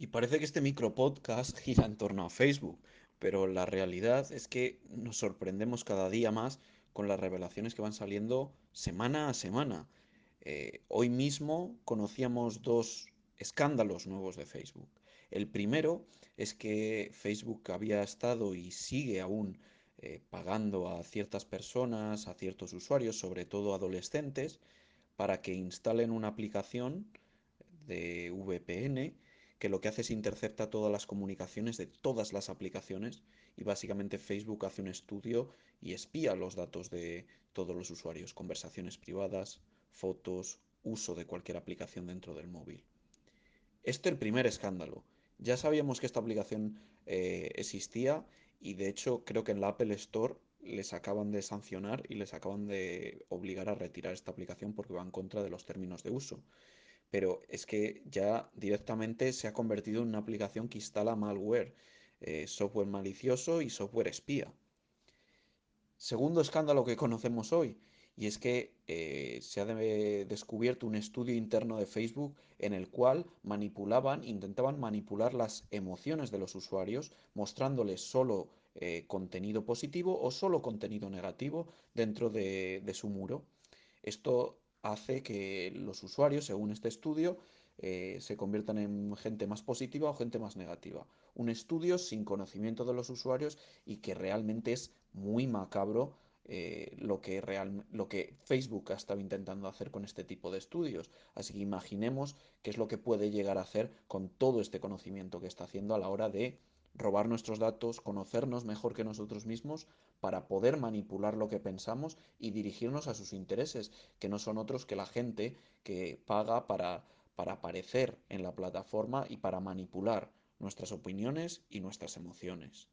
Y parece que este micropodcast gira en torno a Facebook, pero la realidad es que nos sorprendemos cada día más con las revelaciones que van saliendo semana a semana. Eh, hoy mismo conocíamos dos escándalos nuevos de Facebook. El primero es que Facebook había estado y sigue aún eh, pagando a ciertas personas, a ciertos usuarios, sobre todo adolescentes, para que instalen una aplicación de VPN que lo que hace es intercepta todas las comunicaciones de todas las aplicaciones y básicamente Facebook hace un estudio y espía los datos de todos los usuarios, conversaciones privadas, fotos, uso de cualquier aplicación dentro del móvil. Este es el primer escándalo. Ya sabíamos que esta aplicación eh, existía y de hecho creo que en la Apple Store les acaban de sancionar y les acaban de obligar a retirar esta aplicación porque va en contra de los términos de uso pero es que ya directamente se ha convertido en una aplicación que instala malware, eh, software malicioso y software espía. Segundo escándalo que conocemos hoy, y es que eh, se ha de descubierto un estudio interno de Facebook en el cual manipulaban, intentaban manipular las emociones de los usuarios, mostrándoles solo eh, contenido positivo o solo contenido negativo dentro de, de su muro. Esto hace que los usuarios, según este estudio, eh, se conviertan en gente más positiva o gente más negativa. Un estudio sin conocimiento de los usuarios y que realmente es muy macabro eh, lo, que real, lo que Facebook ha estado intentando hacer con este tipo de estudios. Así que imaginemos qué es lo que puede llegar a hacer con todo este conocimiento que está haciendo a la hora de robar nuestros datos, conocernos mejor que nosotros mismos para poder manipular lo que pensamos y dirigirnos a sus intereses, que no son otros que la gente que paga para, para aparecer en la plataforma y para manipular nuestras opiniones y nuestras emociones.